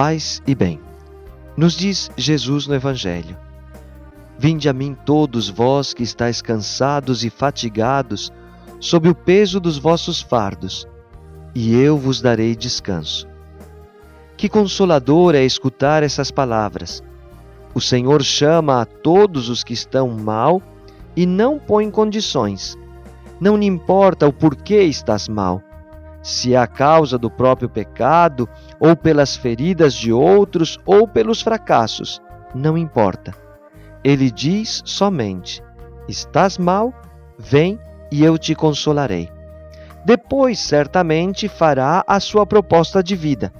paz e bem. Nos diz Jesus no Evangelho: Vinde a mim todos vós que estáis cansados e fatigados, sob o peso dos vossos fardos, e eu vos darei descanso. Que consolador é escutar essas palavras. O Senhor chama a todos os que estão mal e não põe condições. Não lhe importa o porquê estás mal se é a causa do próprio pecado, ou pelas feridas de outros, ou pelos fracassos, não importa. Ele diz somente: Estás mal? Vem e eu te consolarei. Depois, certamente, fará a sua proposta de vida.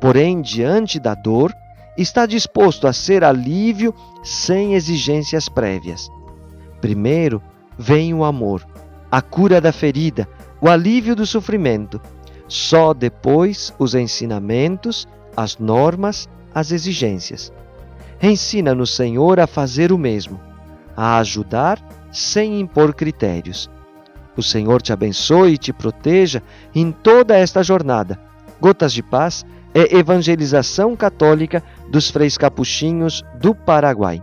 Porém, diante da dor, está disposto a ser alívio sem exigências prévias. Primeiro, vem o amor, a cura da ferida, o alívio do sofrimento. Só depois os ensinamentos, as normas, as exigências. Ensina-nos, Senhor, a fazer o mesmo, a ajudar sem impor critérios. O Senhor te abençoe e te proteja em toda esta jornada. Gotas de Paz é evangelização católica dos freis capuchinhos do Paraguai.